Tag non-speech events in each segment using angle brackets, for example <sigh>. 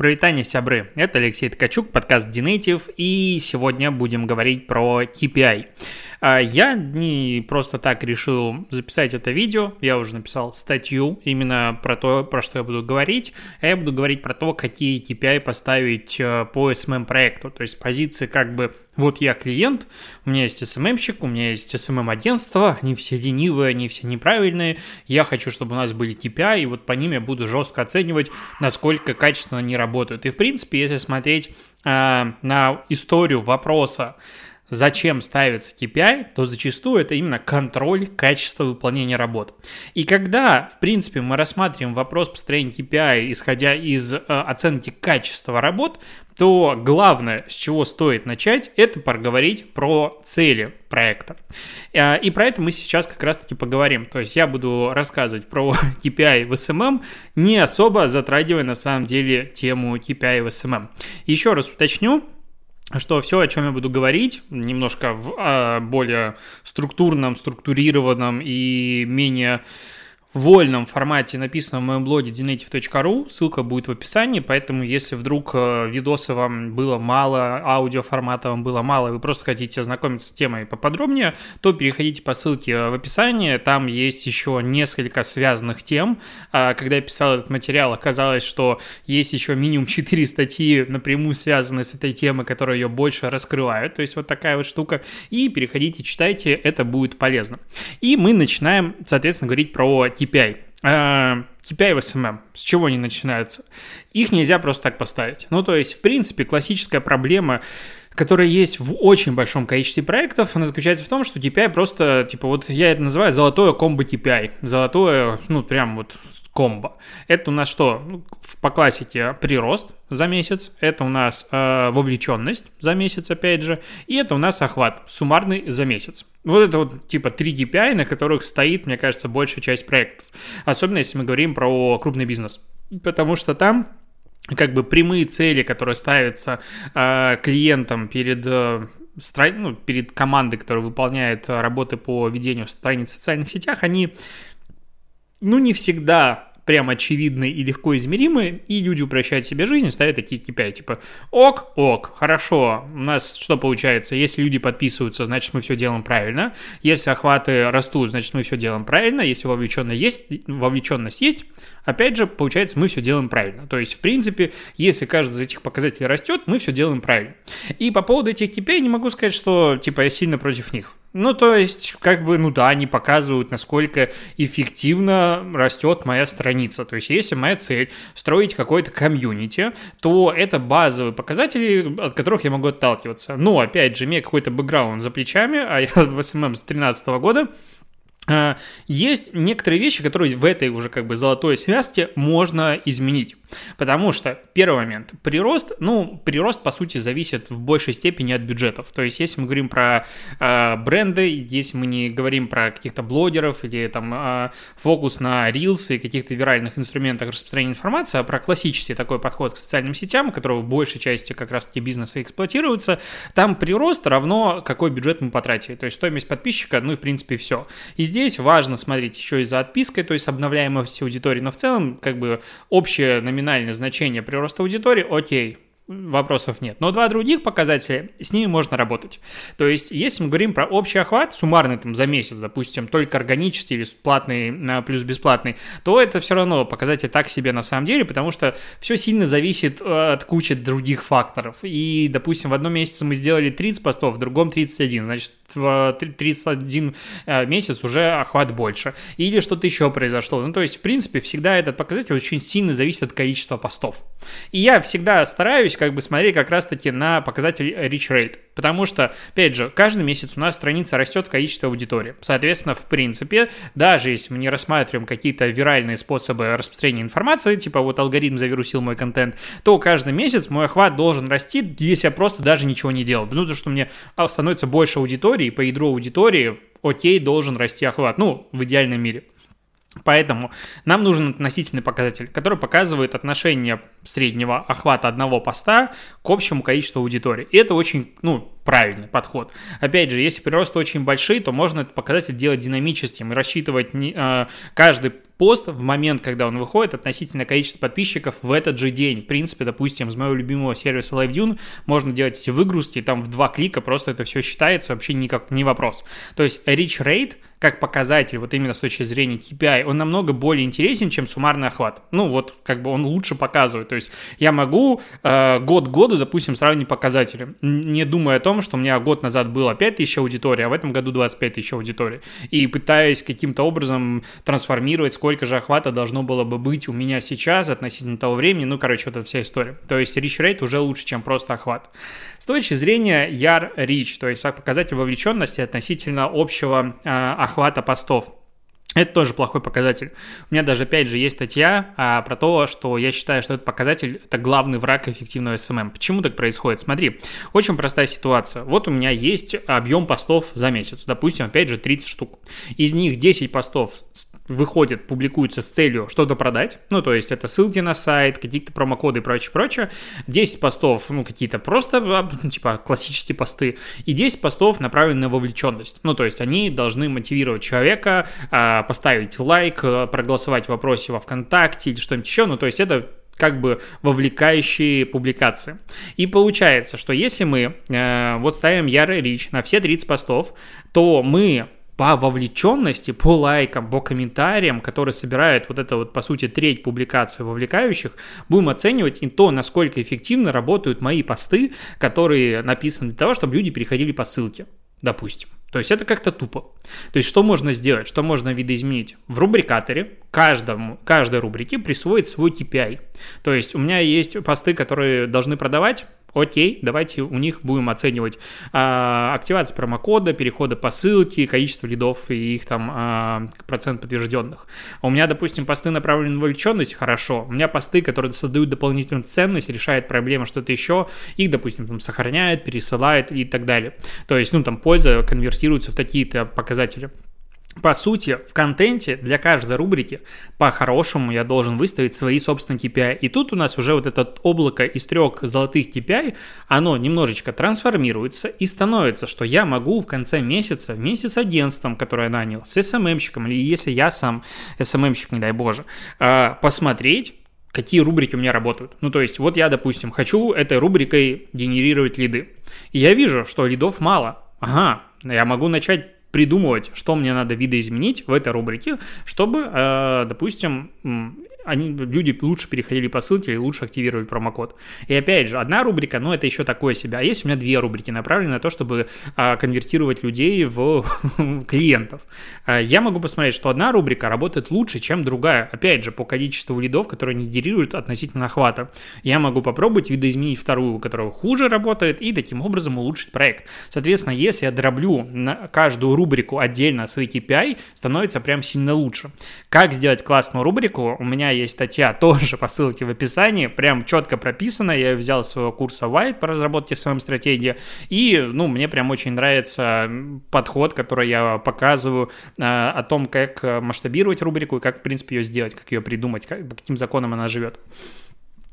Привитание, сябры! Это Алексей Ткачук, подкаст Dinative, и сегодня будем говорить про KPI. А, я не просто так решил записать это видео, я уже написал статью именно про то, про что я буду говорить, а я буду говорить про то, какие KPI поставить э, по SMM проекту, то есть позиции как бы вот я клиент, у меня есть SMM-щик, у меня есть SMM-агентство, они все ленивые, они все неправильные, я хочу, чтобы у нас были KPI, и вот по ним я буду жестко оценивать, насколько качественно они работают. И в принципе, если смотреть э, на историю вопроса, зачем ставится KPI, то зачастую это именно контроль качества выполнения работ. И когда, в принципе, мы рассматриваем вопрос построения KPI, исходя из э, оценки качества работ, то главное, с чего стоит начать, это поговорить про цели проекта. Э, и про это мы сейчас как раз-таки поговорим. То есть я буду рассказывать про <laughs> KPI в SMM, не особо затрагивая на самом деле тему KPI в SMM. Еще раз уточню, что все, о чем я буду говорить, немножко в а, более структурном, структурированном и менее вольном формате написано в моем блоге denative.ru, ссылка будет в описании, поэтому если вдруг э, видосы вам было мало, аудиоформата вам было мало, и вы просто хотите ознакомиться с темой поподробнее, то переходите по ссылке в описании, там есть еще несколько связанных тем. А, когда я писал этот материал, оказалось, что есть еще минимум 4 статьи напрямую связанные с этой темой, которые ее больше раскрывают, то есть вот такая вот штука, и переходите, читайте, это будет полезно. И мы начинаем, соответственно, говорить про KPI. KPI в SMM, с чего они начинаются? Их нельзя просто так поставить. Ну, то есть, в принципе, классическая проблема которая есть в очень большом количестве проектов, она заключается в том, что KPI просто, типа, вот я это называю золотое комбо KPI. Золотое, ну, прям вот комбо. Это у нас что? Ну, по классике прирост за месяц, это у нас э, вовлеченность за месяц, опять же, и это у нас охват суммарный за месяц. Вот это вот типа три KPI, на которых стоит, мне кажется, большая часть проектов. Особенно если мы говорим про крупный бизнес. Потому что там как бы прямые цели, которые ставятся э, клиентам перед э, ну, перед командой, которая выполняет работы по ведению страниц в социальных сетях, они ну, не всегда прям очевидны и легко измеримы, и люди упрощают себе жизнь и ставят такие KPI, типа ок, ок, хорошо, у нас что получается, если люди подписываются, значит мы все делаем правильно, если охваты растут, значит мы все делаем правильно, если вовлеченность есть, вовлеченность есть, опять же, получается, мы все делаем правильно. То есть, в принципе, если каждый из этих показателей растет, мы все делаем правильно. И по поводу этих KPI не могу сказать, что, типа, я сильно против них. Ну, то есть, как бы, ну да, они показывают, насколько эффективно растет моя страница. То есть, если моя цель строить какой-то комьюнити, то это базовые показатели, от которых я могу отталкиваться. Но, опять же, имея какой-то бэкграунд за плечами, а я <laughs> в SMM с 2013 года, а, есть некоторые вещи, которые в этой уже как бы золотой связке можно изменить. Потому что, первый момент, прирост, ну, прирост, по сути, зависит в большей степени от бюджетов. То есть, если мы говорим про э, бренды, если мы не говорим про каких-то блогеров или там э, фокус на рилсы и каких-то виральных инструментах распространения информации, а про классический такой подход к социальным сетям, которого в большей части как раз-таки бизнеса эксплуатируется, там прирост равно какой бюджет мы потратили. То есть, стоимость подписчика, ну и, в принципе, все. И здесь важно смотреть еще и за отпиской, то есть обновляемость аудитории, но в целом как бы общее номинальное значение прироста аудитории, окей, вопросов нет. Но два других показателя, с ними можно работать. То есть, если мы говорим про общий охват, суммарный там за месяц, допустим, только органический или платный плюс бесплатный, то это все равно показатель так себе на самом деле, потому что все сильно зависит э, от кучи других факторов. И, допустим, в одном месяце мы сделали 30 постов, в другом 31, значит, в 31 э, месяц уже охват больше. Или что-то еще произошло. Ну, то есть, в принципе, всегда этот показатель очень сильно зависит от количества постов. И я всегда стараюсь как бы смотреть как раз-таки на показатель reach rate. Потому что, опять же, каждый месяц у нас страница растет в количестве аудитории. Соответственно, в принципе, даже если мы не рассматриваем какие-то виральные способы распространения информации, типа вот алгоритм завирусил мой контент, то каждый месяц мой охват должен расти, если я просто даже ничего не делал. Потому что мне а, становится больше аудитории, по ядру аудитории, окей, должен расти охват. Ну, в идеальном мире. Поэтому нам нужен относительный показатель, который показывает отношение среднего охвата одного поста к общему количеству аудитории. И это очень, ну, правильный подход. Опять же, если приросты очень большие, то можно этот показатель делать динамическим и рассчитывать не, э, каждый пост в момент, когда он выходит, относительно количества подписчиков в этот же день. В принципе, допустим, из моего любимого сервиса LiveDune можно делать эти выгрузки, там в два клика просто это все считается, вообще никак не вопрос. То есть reach rate – как показатель, вот именно с точки зрения KPI, он намного более интересен, чем суммарный охват. Ну, вот, как бы он лучше показывает. То есть я могу э, год году, допустим, сравнить показатели, не думая о том, что у меня год назад было 5 тысяч аудитории, а в этом году 25 тысяч аудитории. И пытаясь каким-то образом трансформировать, сколько же охвата должно было бы быть у меня сейчас относительно того времени. Ну, короче, вот эта вся история. То есть reach rate уже лучше, чем просто охват. С точки зрения YAR reach, то есть показатель вовлеченности относительно общего э, охвата постов. Это тоже плохой показатель. У меня даже, опять же, есть статья а, про то, что я считаю, что этот показатель – это главный враг эффективного SMM. Почему так происходит? Смотри, очень простая ситуация. Вот у меня есть объем постов за месяц, допустим, опять же, 30 штук. Из них 10 постов выходят, публикуются с целью что-то продать, ну, то есть это ссылки на сайт, какие-то промокоды и прочее, прочее, 10 постов, ну, какие-то просто, а, <laughs> типа, классические посты, и 10 постов направлены на вовлеченность, ну, то есть они должны мотивировать человека, а, поставить лайк, проголосовать в вопросе во ВКонтакте или что-нибудь еще, ну, то есть это как бы вовлекающие публикации. И получается, что если мы э, вот ставим ярый рич на все 30 постов, то мы по вовлеченности, по лайкам, по комментариям, которые собирают вот это вот, по сути, треть публикаций вовлекающих, будем оценивать и то, насколько эффективно работают мои посты, которые написаны для того, чтобы люди переходили по ссылке, допустим. То есть это как-то тупо. То есть что можно сделать, что можно видоизменить? В рубрикаторе каждому, каждой рубрике присвоить свой KPI. То есть у меня есть посты, которые должны продавать, Окей, давайте у них будем оценивать а, активацию промокода, переходы по ссылке, количество лидов и их там а, процент подтвержденных. У меня, допустим, посты направлены на вовлеченность, хорошо. У меня посты, которые создают дополнительную ценность, решают проблемы, что-то еще, их, допустим, там сохраняют, пересылают и так далее. То есть, ну, там польза конвертируется в такие-то показатели. По сути, в контенте для каждой рубрики по-хорошему я должен выставить свои собственные KPI. И тут у нас уже вот это облако из трех золотых KPI, оно немножечко трансформируется и становится, что я могу в конце месяца, вместе с агентством, которое я нанял, с SMM-щиком, или если я сам SMM-щик, не дай боже, а, посмотреть, какие рубрики у меня работают. Ну, то есть, вот я, допустим, хочу этой рубрикой генерировать лиды. И я вижу, что лидов мало. Ага, я могу начать придумывать, что мне надо видоизменить в этой рубрике, чтобы, э, допустим, они, люди лучше переходили по ссылке и лучше активировали промокод. И опять же, одна рубрика, ну, это еще такое себе. А есть у меня две рубрики, направленные на то, чтобы а, конвертировать людей в <laughs> клиентов. А, я могу посмотреть, что одна рубрика работает лучше, чем другая. Опять же, по количеству лидов, которые они генерируют относительно охвата. Я могу попробовать видоизменить вторую, которая хуже работает, и таким образом улучшить проект. Соответственно, если я дроблю на каждую рубрику отдельно свои KPI, становится прям сильно лучше. Как сделать классную рубрику? У меня есть статья <laughs> тоже по ссылке в описании, прям четко прописано, я взял своего курса White по разработке своей стратегии, и, ну, мне прям очень нравится подход, который я показываю э, о том, как масштабировать рубрику и как, в принципе, ее сделать, как ее придумать, как, по каким законам она живет.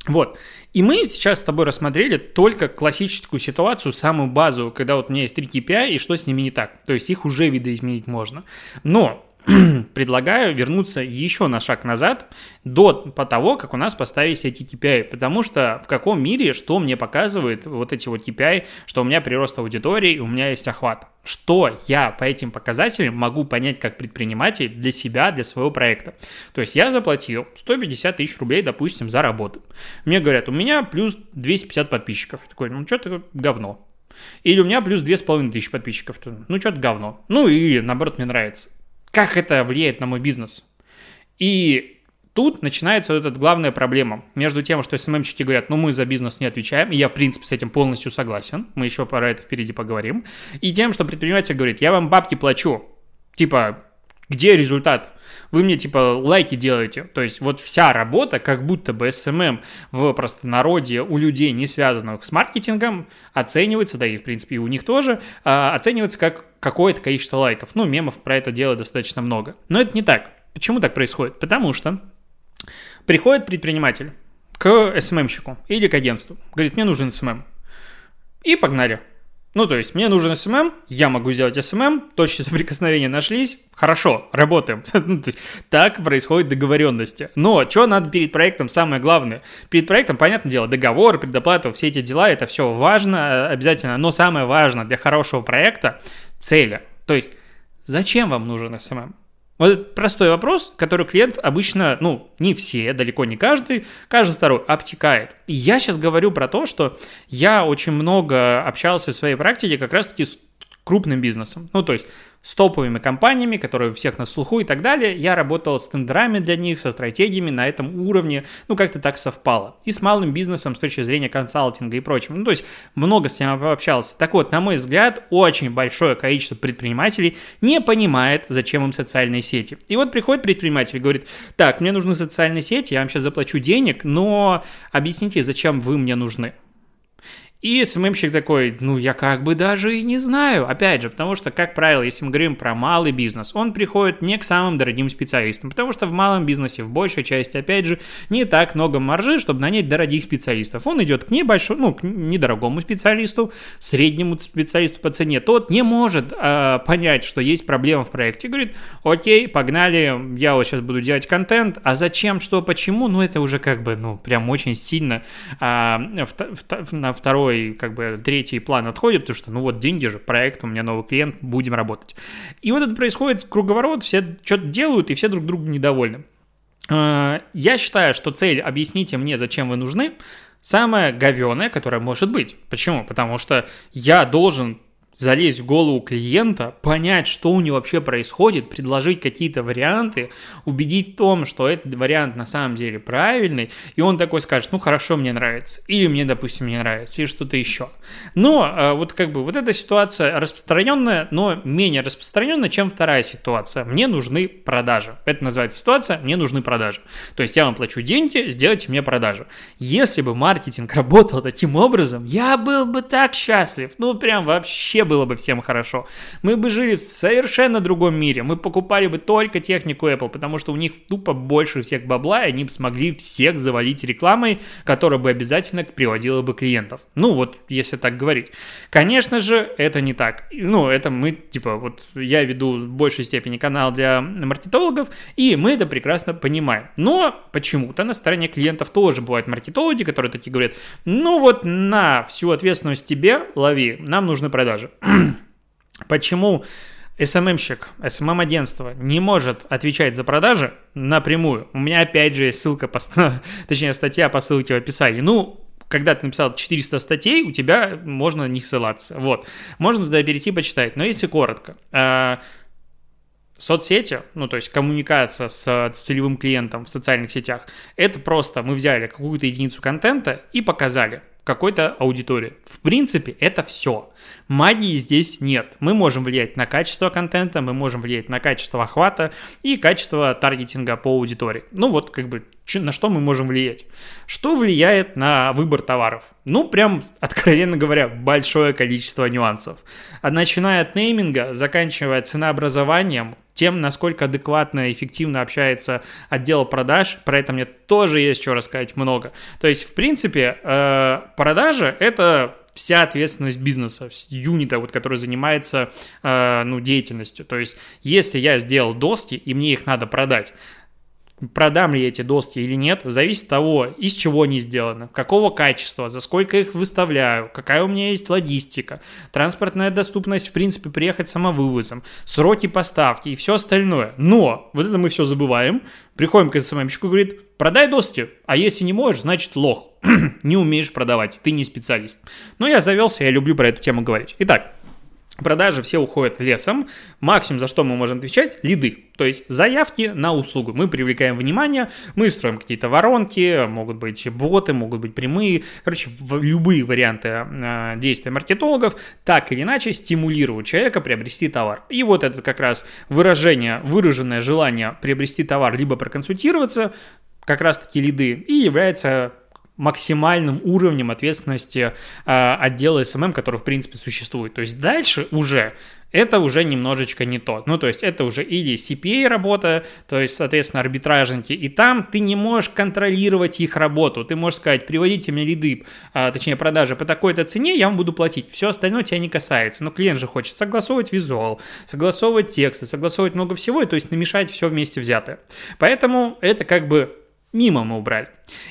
Вот. И мы сейчас с тобой рассмотрели только классическую ситуацию, самую базовую, когда вот у меня есть три KPI и что с ними не так. То есть их уже видоизменить можно. Но <clears throat> предлагаю вернуться еще на шаг назад до того, как у нас поставились эти KPI, потому что в каком мире, что мне показывает вот эти вот KPI, что у меня прирост аудитории, у меня есть охват. Что я по этим показателям могу понять как предприниматель для себя, для своего проекта. То есть я заплатил 150 тысяч рублей, допустим, за работу. Мне говорят, у меня плюс 250 подписчиков. Я такой, ну что-то говно. Или у меня плюс 2500 подписчиков. Ну, что-то говно. Ну, и наоборот, мне нравится как это влияет на мой бизнес. И тут начинается вот эта главная проблема. Между тем, что СММщики говорят, ну мы за бизнес не отвечаем, и я в принципе с этим полностью согласен, мы еще про это впереди поговорим, и тем, что предприниматель говорит, я вам бабки плачу, типа, где результат? Вы мне типа лайки делаете. То есть вот вся работа, как будто бы SMM в простонародье у людей, не связанных с маркетингом, оценивается, да и в принципе и у них тоже, а, оценивается как какое-то количество лайков. Ну, мемов про это дело достаточно много. Но это не так. Почему так происходит? Потому что приходит предприниматель к SMM-щику или к агентству, говорит, мне нужен SMM. И погнали. Ну, то есть, мне нужен SMM, я могу сделать SMM, точки соприкосновения нашлись, хорошо, работаем. <laughs> Ну, то есть, так происходит договоренности. Но что надо перед проектом, самое главное? Перед проектом, понятное дело, договор, предоплата, все эти дела, это все важно, обязательно. Но самое важное для хорошего проекта – цели. То есть, зачем вам нужен SMM? Вот этот простой вопрос, который клиент обычно, ну, не все, далеко не каждый, каждый второй обтекает. И я сейчас говорю про то, что я очень много общался в своей практике как раз-таки с крупным бизнесом. Ну, то есть с топовыми компаниями, которые у всех на слуху и так далее. Я работал с тендерами для них, со стратегиями на этом уровне. Ну, как-то так совпало. И с малым бизнесом с точки зрения консалтинга и прочим. Ну, то есть много с ним пообщался. Так вот, на мой взгляд, очень большое количество предпринимателей не понимает, зачем им социальные сети. И вот приходит предприниматель и говорит, так, мне нужны социальные сети, я вам сейчас заплачу денег, но объясните, зачем вы мне нужны. И СММщик такой, ну, я как бы даже и не знаю. Опять же, потому что, как правило, если мы говорим про малый бизнес, он приходит не к самым дорогим специалистам, потому что в малом бизнесе, в большей части, опять же, не так много маржи, чтобы нанять дорогих специалистов. Он идет к небольшому, ну, к недорогому специалисту, среднему специалисту по цене. Тот не может э, понять, что есть проблема в проекте. Говорит, окей, погнали, я вот сейчас буду делать контент, а зачем, что, почему, ну, это уже как бы, ну, прям очень сильно э, на второй второй, как бы третий план отходит, потому что, ну вот, деньги же, проект, у меня новый клиент, будем работать. И вот это происходит круговорот, все что-то делают, и все друг другу недовольны. А, я считаю, что цель «объясните мне, зачем вы нужны» самая говеная, которая может быть. Почему? Потому что я должен залезть в голову клиента, понять, что у него вообще происходит, предложить какие-то варианты, убедить в том, что этот вариант на самом деле правильный, и он такой скажет, ну хорошо, мне нравится, или мне, допустим, не нравится, или что-то еще. Но а, вот как бы вот эта ситуация распространенная, но менее распространенная, чем вторая ситуация. Мне нужны продажи. Это называется ситуация, мне нужны продажи. То есть я вам плачу деньги, сделайте мне продажи. Если бы маркетинг <laughs> работал таким образом, я был бы так счастлив, ну прям вообще было бы всем хорошо. Мы бы жили в совершенно другом мире. Мы покупали бы только технику Apple, потому что у них тупо больше всех бабла, и они бы смогли всех завалить рекламой, которая бы обязательно приводила бы клиентов. Ну вот, если так говорить. Конечно же, это не так. Ну, это мы, типа, вот я веду в большей степени канал для маркетологов, и мы это прекрасно понимаем. Но почему-то на стороне клиентов тоже бывают маркетологи, которые такие говорят, ну вот на всю ответственность тебе лови, нам нужны продажи. <clears throat> Почему SMM-щик, SMM-агентство не может отвечать за продажи напрямую? У меня опять же есть ссылка, по, <laughs> точнее статья по ссылке в описании. Ну, когда ты написал 400 статей, у тебя можно на них ссылаться. Вот. Можно туда перейти почитать. Но если коротко. Э, соцсети, ну, то есть коммуникация с, с целевым клиентом в социальных сетях, это просто мы взяли какую-то единицу контента и показали какой-то аудитории. В принципе, это все. Магии здесь нет. Мы можем влиять на качество контента, мы можем влиять на качество охвата и качество таргетинга по аудитории. Ну вот, как бы, на что мы можем влиять? Что влияет на выбор товаров? Ну, прям, откровенно говоря, большое количество нюансов. Начиная от нейминга, заканчивая ценообразованием, тем, насколько адекватно и эффективно общается отдел продаж. Про это мне тоже есть что рассказать много. То есть, в принципе, э, продажа – это вся ответственность бизнеса, юнита, вот, который занимается э, ну, деятельностью. То есть, если я сделал доски, и мне их надо продать, продам ли эти доски или нет, зависит от того, из чего они сделаны, какого качества, за сколько их выставляю, какая у меня есть логистика, транспортная доступность, в принципе, приехать самовывозом, сроки поставки и все остальное. Но вот это мы все забываем, приходим к СММщику и говорит, продай доски, а если не можешь, значит лох, <clears throat> не умеешь продавать, ты не специалист. Но я завелся, я люблю про эту тему говорить. Итак, Продажи все уходят лесом. Максимум, за что мы можем отвечать, лиды. То есть заявки на услугу. Мы привлекаем внимание, мы строим какие-то воронки, могут быть боты, могут быть прямые. Короче, любые варианты э, действия маркетологов так или иначе стимулируют человека приобрести товар. И вот это как раз выражение, выраженное желание приобрести товар, либо проконсультироваться, как раз таки лиды, и является максимальным уровнем ответственности э, отдела SMM, который, в принципе, существует. То есть дальше уже это уже немножечко не то. Ну, то есть это уже или CPA работа, то есть, соответственно, арбитражники, и там ты не можешь контролировать их работу. Ты можешь сказать, приводите мне лиды, а, точнее, продажи по такой-то цене, я вам буду платить. Все остальное тебя не касается. Но клиент же хочет согласовывать визуал, согласовывать тексты, согласовывать много всего, и, то есть намешать все вместе взятое. Поэтому это как бы мимо мы убрали.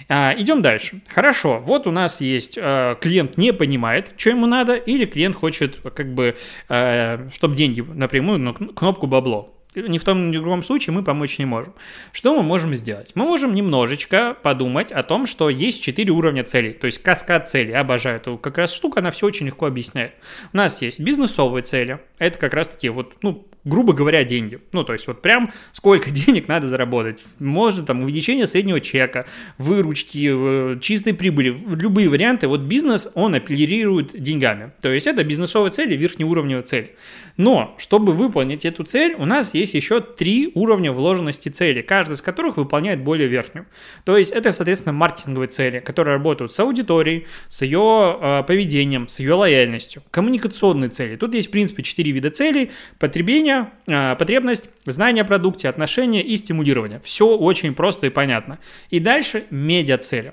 А, идем дальше. Хорошо, вот у нас есть э, клиент не понимает, что ему надо, или клиент хочет, как бы, э, чтобы деньги напрямую, на кнопку бабло ни в том, ни в другом случае мы помочь не можем. Что мы можем сделать? Мы можем немножечко подумать о том, что есть четыре уровня целей, то есть каскад целей. Обожаю эту как раз штуку, она все очень легко объясняет. У нас есть бизнесовые цели, это как раз таки вот, ну, грубо говоря, деньги. Ну, то есть вот прям сколько <laughs> денег надо заработать. Может там увеличение среднего чека, выручки, чистой прибыли, любые варианты. Вот бизнес, он апеллирует деньгами. То есть это бизнесовые цели, верхнеуровневые цели. Но, чтобы выполнить эту цель, у нас есть еще три уровня вложенности цели, каждый из которых выполняет более верхнюю. То есть это, соответственно, маркетинговые цели, которые работают с аудиторией, с ее э, поведением, с ее лояльностью. Коммуникационные цели. Тут есть, в принципе, четыре вида целей. Потребление, э, потребность, знание о продукте, отношения и стимулирование. Все очень просто и понятно. И дальше медиа цели.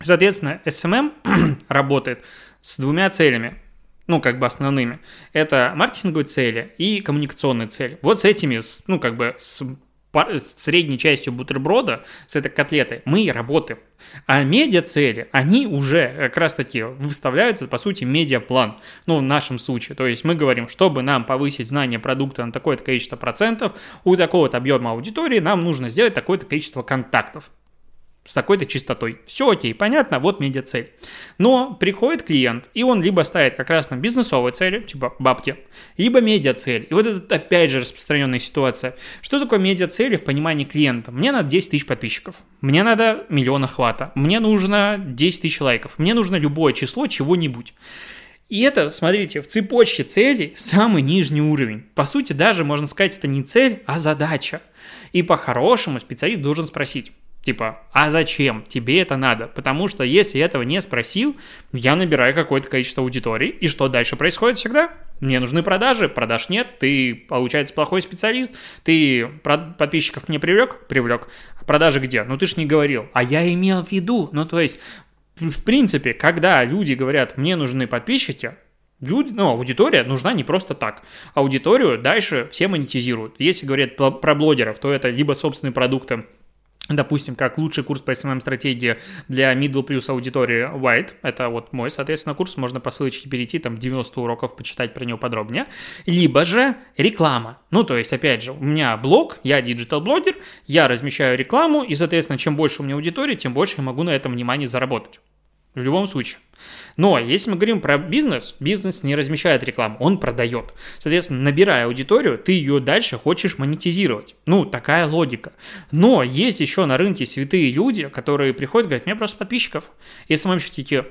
Соответственно, SMM <clears throat> работает с двумя целями ну, как бы основными. Это маркетинговые цели и коммуникационные цели. Вот с этими, ну, как бы с средней частью бутерброда, с этой котлетой, мы и работаем. А медиа-цели, они уже как раз-таки выставляются, по сути, медиаплан, ну, в нашем случае. То есть мы говорим, чтобы нам повысить знание продукта на такое-то количество процентов, у такого-то объема аудитории нам нужно сделать такое-то количество контактов с такой-то частотой. Все окей, понятно, вот медиацель. Но приходит клиент, и он либо ставит как раз на бизнесовые цели, типа бабки, либо медиацель. И вот это опять же распространенная ситуация. Что такое медиацели в понимании клиента? Мне надо 10 тысяч подписчиков, мне надо миллион охвата, мне нужно 10 тысяч лайков, мне нужно любое число чего-нибудь. И это, смотрите, в цепочке целей самый нижний уровень. По сути, даже можно сказать, это не цель, а задача. И по-хорошему специалист должен спросить, Типа, а зачем тебе это надо? Потому что если я этого не спросил, я набираю какое-то количество аудитории, и что дальше происходит всегда? Мне нужны продажи, продаж нет, ты, получается, плохой специалист, ты подписчиков не привлек? Привлек. Продажи где? Ну ты ж не говорил. А я имел в виду. Ну то есть, в принципе, когда люди говорят, мне нужны подписчики, Люди, ну, аудитория нужна не просто так. Аудиторию дальше все монетизируют. Если говорят про блогеров, то это либо собственные продукты, Допустим, как лучший курс по SMM-стратегии для middle плюс аудитории White. Это вот мой, соответственно, курс. Можно по ссылочке перейти, там 90 уроков, почитать про него подробнее. Либо же реклама. Ну, то есть, опять же, у меня блог, я digital-блогер, я размещаю рекламу, и, соответственно, чем больше у меня аудитории, тем больше я могу на этом внимание заработать. В любом случае. Но если мы говорим про бизнес, бизнес не размещает рекламу, он продает. Соответственно, набирая аудиторию, ты ее дальше хочешь монетизировать. Ну, такая логика. Но есть еще на рынке святые люди, которые приходят и говорят, мне просто подписчиков. Мы такие,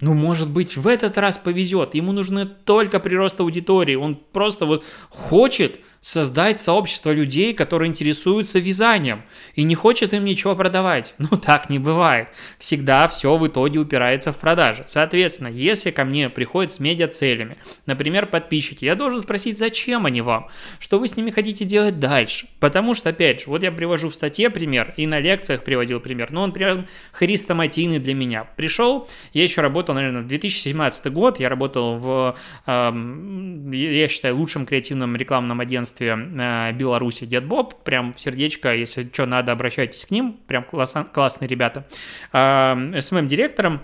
ну, может быть, в этот раз повезет. Ему нужны только прирост аудитории. Он просто вот хочет создать сообщество людей, которые интересуются вязанием и не хочет им ничего продавать. <laughs> Ну, так не бывает. Всегда все в итоге упирается в продажи. Соответственно, если ко мне приходят с медиа-целями, например, подписчики, я должен спросить, зачем они вам, что вы с ними хотите делать дальше. Потому что, опять же, вот я привожу в статье пример и на лекциях приводил пример, но он прям хрестоматийный для меня. Пришел, я еще работал, наверное, в 2017 год, я работал в, э, я считаю, лучшем креативном рекламном агентстве агентстве э, Беларуси Дед Боб, прям сердечко, если что надо, обращайтесь к ним, прям класс, классные ребята, э, СММ-директором,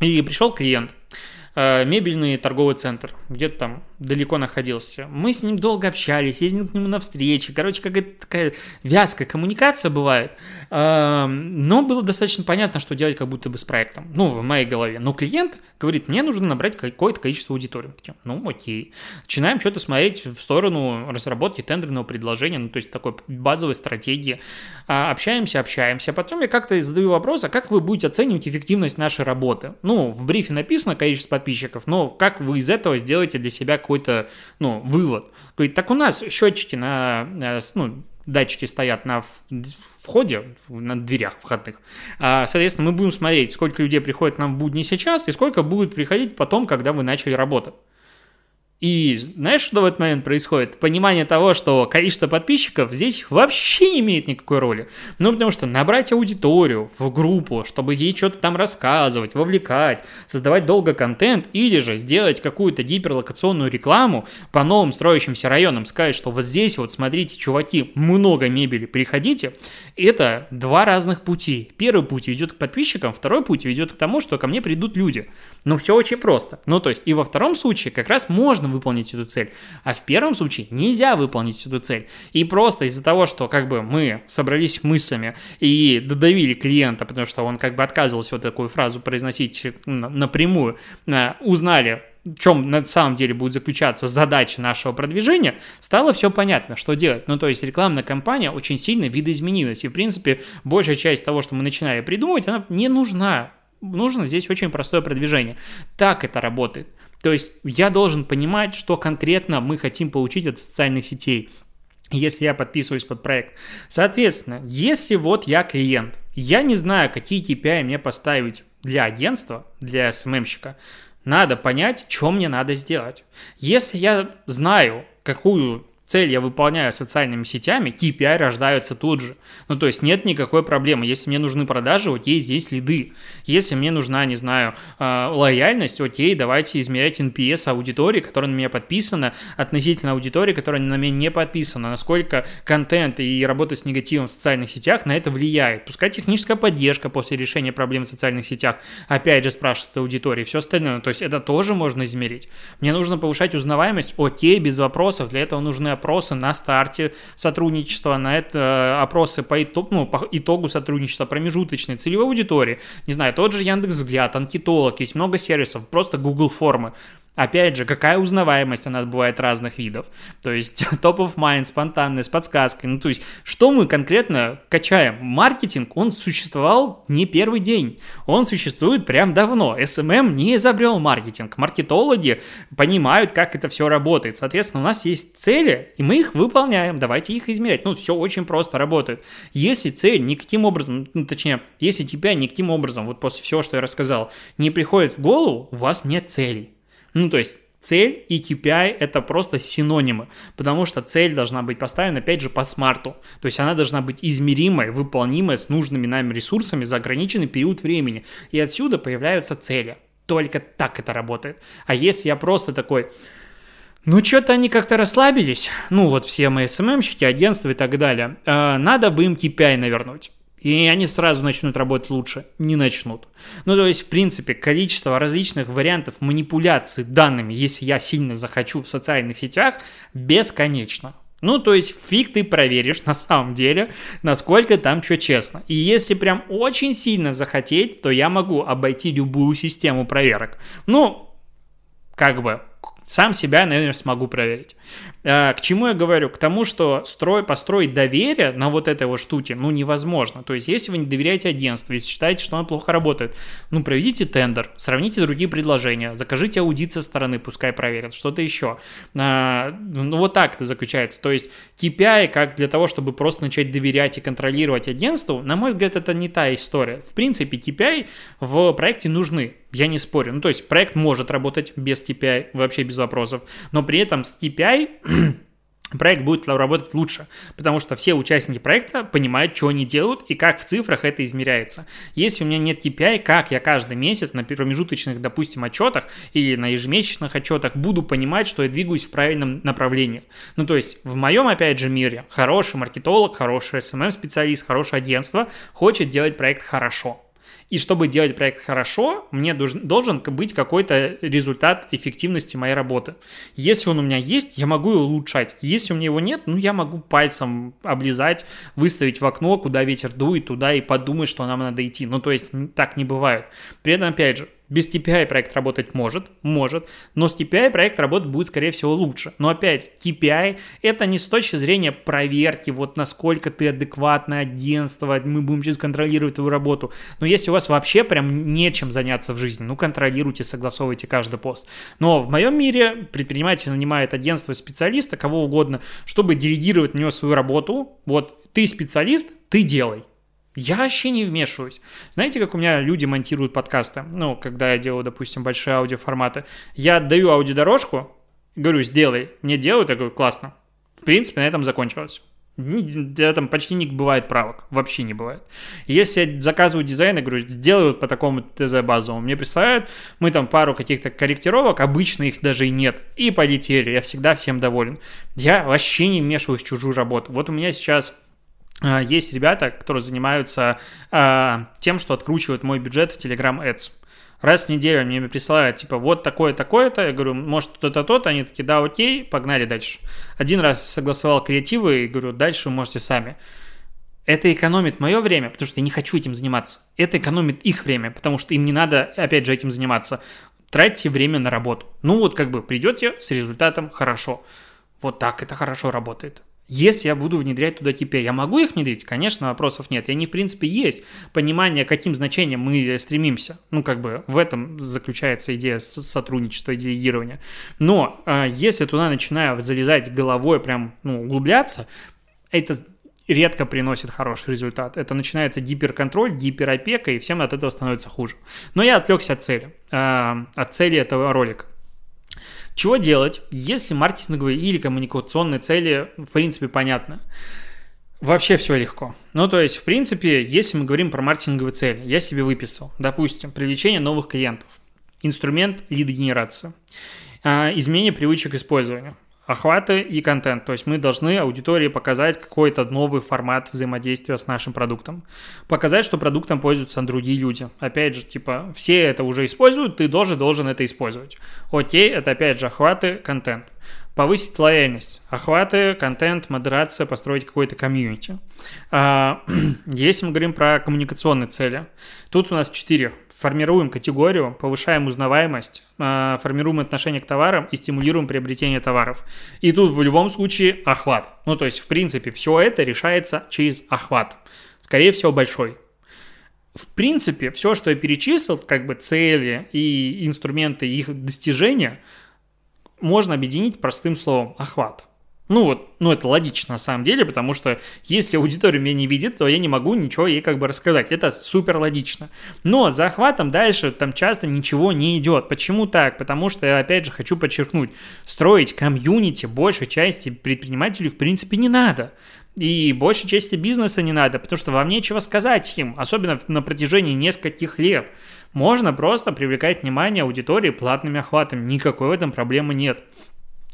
и пришел клиент, мебельный торговый центр, где-то там далеко находился. Мы с ним долго общались, ездил к нему на встречи. Короче, какая-то такая вязкая коммуникация бывает. Но было достаточно понятно, что делать как будто бы с проектом. Ну, в моей голове. Но клиент говорит, мне нужно набрать какое-то количество аудитории. Такие, ну, окей. Начинаем что-то смотреть в сторону разработки тендерного предложения, ну, то есть такой базовой стратегии. А, общаемся, общаемся. Потом я как-то задаю вопрос, а как вы будете оценивать эффективность нашей работы? Ну, в брифе написано количество подписчиков, но как вы из этого сделаете для себя какой-то, ну, вывод. Говорит, так у нас счетчики на, ну, датчики стоят на входе, на дверях входных. А, соответственно, мы будем смотреть, сколько людей приходит нам в будни сейчас и сколько будет приходить потом, когда вы начали работать. И знаешь, что в этот момент происходит? Понимание того, что количество подписчиков здесь вообще не имеет никакой роли. Ну, потому что набрать аудиторию в группу, чтобы ей что-то там рассказывать, вовлекать, создавать долго контент, или же сделать какую-то гиперлокационную рекламу по новым строящимся районам, сказать, что вот здесь вот, смотрите, чуваки, много мебели, приходите, это два разных пути. Первый путь ведет к подписчикам, второй путь ведет к тому, что ко мне придут люди. Ну, все очень просто. Ну, то есть, и во втором случае как раз можно можно выполнить эту цель, а в первом случае нельзя выполнить эту цель. И просто из-за того, что как бы мы собрались мыслями и додавили клиента, потому что он как бы отказывался вот такую фразу произносить напрямую, э, узнали, в чем на самом деле будет заключаться задача нашего продвижения, стало все понятно, что делать. Ну, то есть рекламная кампания очень сильно видоизменилась. И, в принципе, большая часть того, что мы начинали придумывать, она не нужна. Нужно здесь очень простое продвижение. Так это работает. То есть я должен понимать, что конкретно мы хотим получить от социальных сетей если я подписываюсь под проект. Соответственно, если вот я клиент, я не знаю, какие KPI мне поставить для агентства, для СММщика, надо понять, что мне надо сделать. Если я знаю, какую цель я выполняю социальными сетями, KPI рождаются тут же. Ну, то есть нет никакой проблемы. Если мне нужны продажи, окей, здесь лиды. Если мне нужна, не знаю, э, лояльность, окей, давайте измерять NPS аудитории, которая на меня подписана, относительно аудитории, которая на меня не подписана. Насколько контент и работа с негативом в социальных сетях на это влияет. Пускай техническая поддержка после решения проблем в социальных сетях, опять же, спрашивает аудитории, все остальное. То есть это тоже можно измерить. Мне нужно повышать узнаваемость, окей, без вопросов. Для этого нужны опросы на старте сотрудничества, на это э, опросы по, итогу, ну, по итогу сотрудничества, промежуточной, целевой аудитории. Не знаю, тот же Яндекс Взгляд, Анкетолог, есть много сервисов, просто Google формы. Опять же, какая узнаваемость она бывает разных видов. То есть <laughs> top of mind, спонтанная, с подсказкой. Ну, то есть, что мы конкретно качаем? Маркетинг, он существовал не первый день. Он существует прям давно. SMM не изобрел маркетинг. Маркетологи понимают, как это все работает. Соответственно, у нас есть цели, и мы их выполняем. Давайте их измерять. Ну, все очень просто работает. Если цель никаким образом, ну, точнее, если тебя никаким образом, вот после всего, что я рассказал, не приходит в голову, у вас нет целей. Ну, то есть цель и KPI это просто синонимы, потому что цель должна быть поставлена, опять же, по смарту. То есть она должна быть измеримой, выполнимой с нужными нами ресурсами за ограниченный период времени. И отсюда появляются цели. Только так это работает. А если я просто такой, ну, что-то они как-то расслабились, ну, вот все мои СММщики, агентства и так далее, э, надо бы им KPI навернуть и они сразу начнут работать лучше. Не начнут. Ну, то есть, в принципе, количество различных вариантов манипуляции данными, если я сильно захочу в социальных сетях, бесконечно. Ну, то есть фиг ты проверишь на самом деле, насколько там что честно. И если прям очень сильно захотеть, то я могу обойти любую систему проверок. Ну, как бы, сам себя, наверное, смогу проверить. А, к чему я говорю? К тому, что строй, построить доверие на вот этой вот штуке, ну, невозможно. То есть, если вы не доверяете агентству, если считаете, что оно плохо работает, ну, проведите тендер, сравните другие предложения, закажите аудит со стороны, пускай проверят, что-то еще. А, ну, вот так это заключается. То есть, KPI, как для того, чтобы просто начать доверять и контролировать агентству, на мой взгляд, это не та история. В принципе, KPI в проекте нужны, я не спорю. Ну, то есть, проект может работать без KPI, вообще без вопросов, но при этом с KPI <clears throat> проект будет работать лучше, потому что все участники проекта понимают, что они делают и как в цифрах это измеряется. Если у меня нет KPI, как я каждый месяц на промежуточных, допустим, отчетах или на ежемесячных отчетах буду понимать, что я двигаюсь в правильном направлении. Ну, то есть, в моем, опять же, мире хороший маркетолог, хороший SMM-специалист, хорошее агентство хочет делать проект хорошо. И чтобы делать проект хорошо, мне должен, быть какой-то результат эффективности моей работы. Если он у меня есть, я могу его улучшать. Если у меня его нет, ну я могу пальцем облизать, выставить в окно, куда ветер дует, туда и подумать, что нам надо идти. Ну то есть так не бывает. При этом, опять же, без KPI проект работать может, может, но с KPI проект работать будет, скорее всего, лучше. Но опять, KPI это не с точки зрения проверки, вот насколько ты адекватное агентство, мы будем сейчас контролировать твою работу. Но если у вас вообще прям нечем заняться в жизни, ну, контролируйте, согласовывайте каждый пост. Но в моем мире предприниматель нанимает агентство специалиста, кого угодно, чтобы делегировать на него свою работу. Вот ты специалист, ты делай. Я вообще не вмешиваюсь. Знаете, как у меня люди монтируют подкасты? Ну, когда я делаю, допустим, большие аудиоформаты. Я отдаю аудиодорожку, говорю, сделай. Мне делают, я говорю, классно. В принципе, на этом закончилось. Там почти не бывает правок, вообще не бывает. Если я заказываю дизайн, я говорю, сделай вот по такому ТЗ базовому. Мне присылают, мы там пару каких-то корректировок, обычно их даже и нет, и полетели, я всегда всем доволен. Я вообще не вмешиваюсь в чужую работу. Вот у меня сейчас есть ребята, которые занимаются а, тем, что откручивают мой бюджет в Telegram Ads. Раз в неделю мне присылают, типа, вот такое, такое-то. Я говорю, может, то-то, то-то. Они такие, да, окей, погнали дальше. Один раз согласовал креативы и говорю, дальше вы можете сами. Это экономит мое время, потому что я не хочу этим заниматься. Это экономит их время, потому что им не надо, опять же, этим заниматься. Тратьте время на работу. Ну вот как бы придете с результатом хорошо. Вот так это хорошо работает. Если я буду внедрять туда KPI, я могу их внедрить? Конечно, вопросов нет. И они, в принципе, есть понимание, каким значением мы стремимся. Ну, как бы в этом заключается идея сотрудничества и делегирования. Но э, если туда начинаю залезать головой, прям ну, углубляться, это редко приносит хороший результат. Это начинается гиперконтроль, гиперопека, и всем от этого становится хуже. Но я отвлекся от цели, э, от цели этого ролика. Чего делать, если маркетинговые или коммуникационные цели, в принципе, понятны? Вообще все легко. Ну, то есть, в принципе, если мы говорим про маркетинговые цели, я себе выписал, допустим, привлечение новых клиентов, инструмент лид-генерация, а, изменение привычек использования, охваты и контент. То есть мы должны аудитории показать какой-то новый формат взаимодействия с нашим продуктом. Показать, что продуктом пользуются другие люди. Опять же, типа, все это уже используют, ты тоже должен это использовать. Окей, это опять же охваты, контент. Повысить лояльность, охваты, контент, модерация, построить какой-то комьюнити. А, <clears throat> если мы говорим про коммуникационные цели, тут у нас четыре формируем категорию, повышаем узнаваемость, а, формируем отношение к товарам и стимулируем приобретение товаров. И тут в любом случае охват. Ну, то есть, в принципе, все это решается через охват. Скорее всего, большой. В принципе, все, что я перечислил, как бы цели и инструменты их достижения, можно объединить простым словом охват. Ну вот, ну это логично на самом деле, потому что если аудитория меня не видит, то я не могу ничего ей как бы рассказать. Это супер логично. Но за охватом дальше там часто ничего не идет. Почему так? Потому что я опять же хочу подчеркнуть, строить комьюнити большей части предпринимателей в принципе не надо. И большей части бизнеса не надо, потому что вам нечего сказать им, особенно на протяжении нескольких лет. Можно просто привлекать внимание аудитории платными охватами, никакой в этом проблемы нет.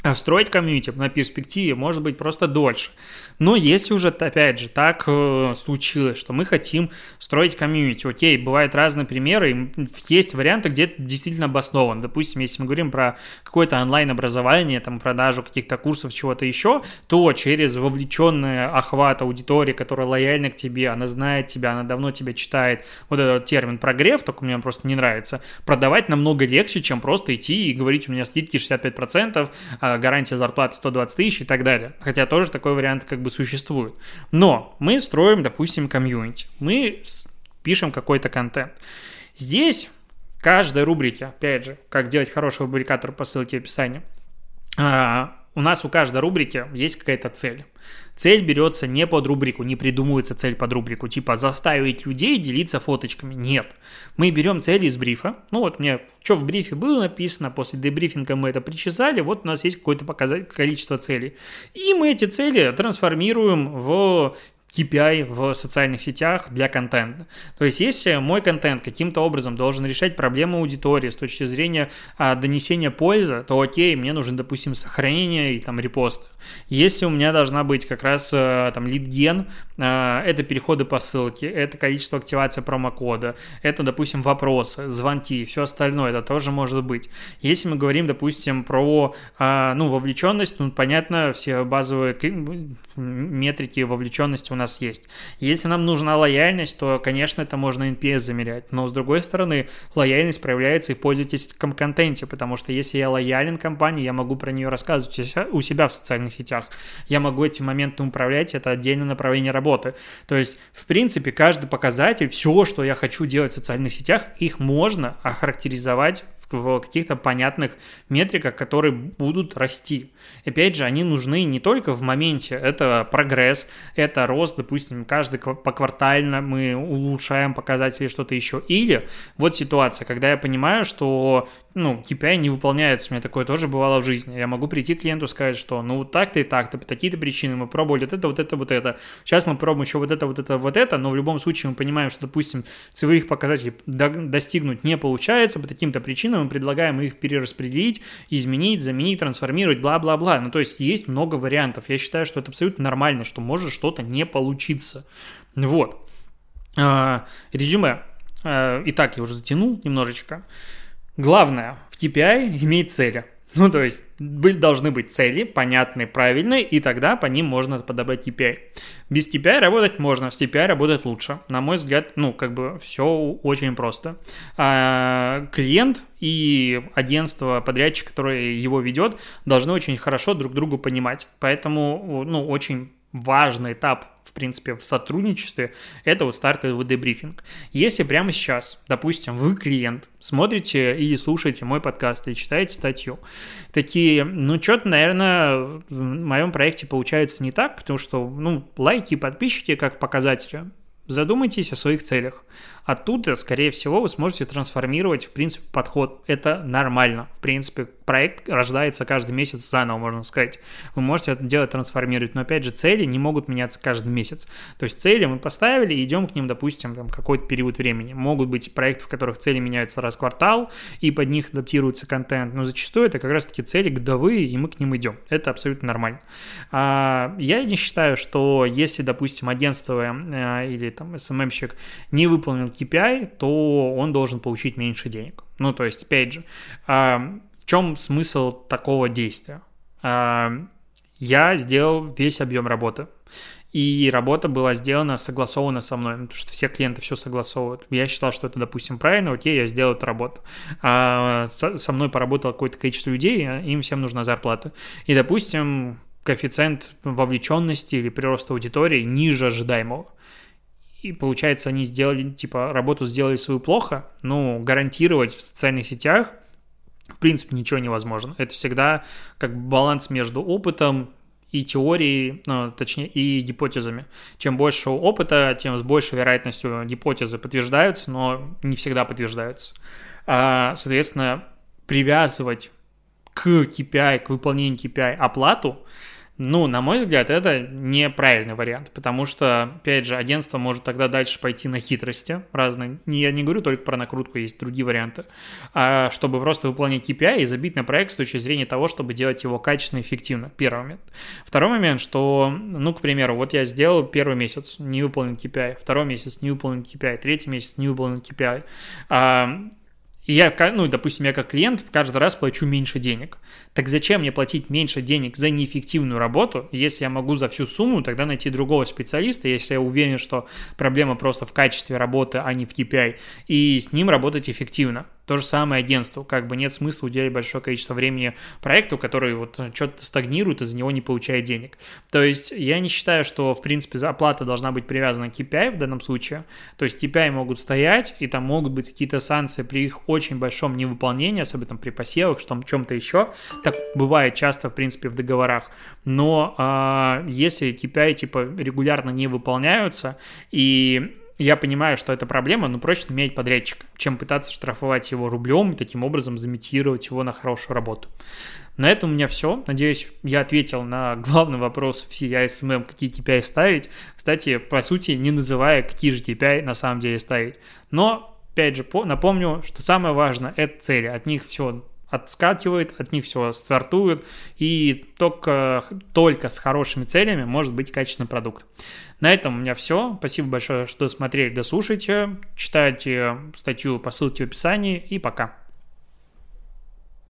А строить комьюнити на перспективе может быть просто дольше. Но если уже, опять же, так э, случилось, что мы хотим строить комьюнити, окей, бывают разные примеры, есть варианты, где это действительно обоснован. Допустим, если мы говорим про какое-то онлайн-образование, там, продажу каких-то курсов, чего-то еще, то через вовлеченный охват аудитории, которая лояльна к тебе, она знает тебя, она давно тебя читает, вот этот термин прогрев, только мне просто не нравится, продавать намного легче, чем просто идти и говорить, у меня скидки 65%, а гарантия зарплаты 120 тысяч и так далее. Хотя тоже такой вариант как бы существует. Но мы строим, допустим, комьюнити. Мы пишем какой-то контент. Здесь в каждой рубрике, опять же, как делать хороший рубрикатор по ссылке в описании, а, у нас у каждой рубрики есть какая-то цель. Цель берется не под рубрику, не придумывается цель под рубрику, типа заставить людей делиться фоточками. Нет. Мы берем цель из брифа. Ну вот мне что в брифе было написано, после дебрифинга мы это причесали, вот у нас есть какое-то показатель, количество целей. И мы эти цели трансформируем в KPI в социальных сетях для контента. То есть, если мой контент каким-то образом должен решать проблему аудитории с точки зрения а, донесения пользы, то окей, мне нужно, допустим, сохранение и там репост. Если у меня должна быть как раз а, там лид-ген, а, это переходы по ссылке, это количество активации промокода, это, допустим, вопросы, звонки, все остальное, это тоже может быть. Если мы говорим, допустим, про а, ну, вовлеченность, ну, понятно, все базовые метрики вовлеченности у нас нас есть. Если нам нужна лояльность, то, конечно, это можно NPS замерять. Но, с другой стороны, лояльность проявляется и в пользовательском контенте, потому что если я лоялен компании, я могу про нее рассказывать у себя в социальных сетях. Я могу этим моментом управлять, это отдельное направление работы. То есть, в принципе, каждый показатель, все, что я хочу делать в социальных сетях, их можно охарактеризовать в каких-то понятных метриках, которые будут расти. Опять же, они нужны не только в моменте, это прогресс, это рост, допустим, каждый поквартально мы улучшаем показатели, что-то еще. Или вот ситуация, когда я понимаю, что ну, KPI не выполняется, у меня такое тоже бывало в жизни. Я могу прийти к клиенту и сказать, что ну так-то и так-то, по такие-то причины мы пробовали вот это, вот это, вот это. Сейчас мы пробуем еще вот это, вот это, вот это, но в любом случае мы понимаем, что, допустим, целевых показателей достигнуть не получается по таким-то причинам, мы предлагаем их перераспределить, изменить, заменить, трансформировать, бла-бла-бла. Ну, то есть есть много вариантов. Я считаю, что это абсолютно нормально, что может что-то не получиться. Вот. А, резюме. А, итак, я уже затянул немножечко. Главное в KPI иметь цели. <laughs> Ну, то есть должны быть цели, понятные, правильные, и тогда по ним можно подобрать KPI. Без KPI работать можно, с KPI работать лучше. На мой взгляд, ну, как бы все очень просто. А, клиент и агентство, подрядчик, который его ведет, должны очень хорошо друг друга понимать. Поэтому, ну, очень важный этап, в принципе, в сотрудничестве, это вот стартовый дебрифинг. Если прямо сейчас, допустим, вы клиент, смотрите или слушаете мой подкаст или читаете статью, такие, ну, что-то, наверное, в моем проекте получается не так, потому что, ну, лайки и подписчики как показатели, задумайтесь о своих целях. Оттуда, скорее всего, вы сможете трансформировать, в принципе, подход. Это нормально. В принципе, проект рождается каждый месяц заново, можно сказать. Вы можете это дело трансформировать, но, опять же, цели не могут меняться каждый месяц. То есть цели мы поставили и идем к ним, допустим, там, какой-то период времени. Могут быть проекты, в которых цели меняются раз в квартал, и под них адаптируется контент, но зачастую это как раз-таки цели годовые, и мы к ним идем. Это абсолютно нормально. А, я не считаю, что если, допустим, агентство э, или там SMM-щик не выполнил KPI, то он должен получить меньше денег. Ну, то есть, опять же, а, в чем смысл такого действия? А, я сделал весь объем работы. И работа была сделана, согласована со мной, потому что все клиенты все согласовывают. Я считал, что это, допустим, правильно, окей, я сделал эту работу. А со мной поработало какое-то количество людей, им всем нужна зарплата. И, допустим, коэффициент вовлеченности или прироста аудитории ниже ожидаемого и получается, они сделали, типа, работу сделали свою плохо, ну, гарантировать в социальных сетях, принципе, ничего невозможно. Это всегда как баланс между опытом и теорией, ну, точнее, и гипотезами. Чем больше опыта, тем с большей вероятностью гипотезы подтверждаются, но не всегда подтверждаются. А, соответственно, привязывать к KPI, к выполнению KPI оплату – ну, на мой взгляд, это неправильный вариант, потому что, опять же, агентство может тогда дальше пойти на хитрости разные. Я не говорю только про накрутку, есть другие варианты. А чтобы просто выполнять KPI и забить на проект с точки зрения того, чтобы делать его качественно и эффективно. Первый момент. Второй момент, что, ну, к примеру, вот я сделал первый месяц, не выполнен KPI, второй месяц не выполнен KPI, третий месяц не выполнен KPI. И я, ну, допустим, я как клиент каждый раз плачу меньше денег. Так зачем мне платить меньше денег за неэффективную работу, если я могу за всю сумму тогда найти другого специалиста, если я уверен, что проблема просто в качестве работы, а не в KPI, и с ним работать эффективно. То же самое агентству. Как бы нет смысла уделять большое количество времени проекту, который вот что-то стагнирует и за него не получает денег. То есть я не считаю, что, в принципе, оплата должна быть привязана к KPI в данном случае. То есть KPI могут стоять, и там могут быть какие-то санкции при их очень большом невыполнении, особенно при посевах, что чем-то еще. Так бывает часто, в принципе, в договорах. Но э, если KPI, типа, регулярно не выполняются, и я понимаю, что это проблема, но проще менять подрядчика, чем пытаться штрафовать его рублем и таким образом заметировать его на хорошую работу. На этом у меня все. Надеюсь, я ответил на главный вопрос в CI какие KPI ставить. Кстати, по сути, не называя, какие же KPI на самом деле ставить. Но, опять же, напомню, что самое важное – это цели. От них все отскакивает, от них все стартует, и только, только с хорошими целями может быть качественный продукт. На этом у меня все. Спасибо большое, что смотрели, дослушайте. Читайте статью по ссылке в описании, и пока.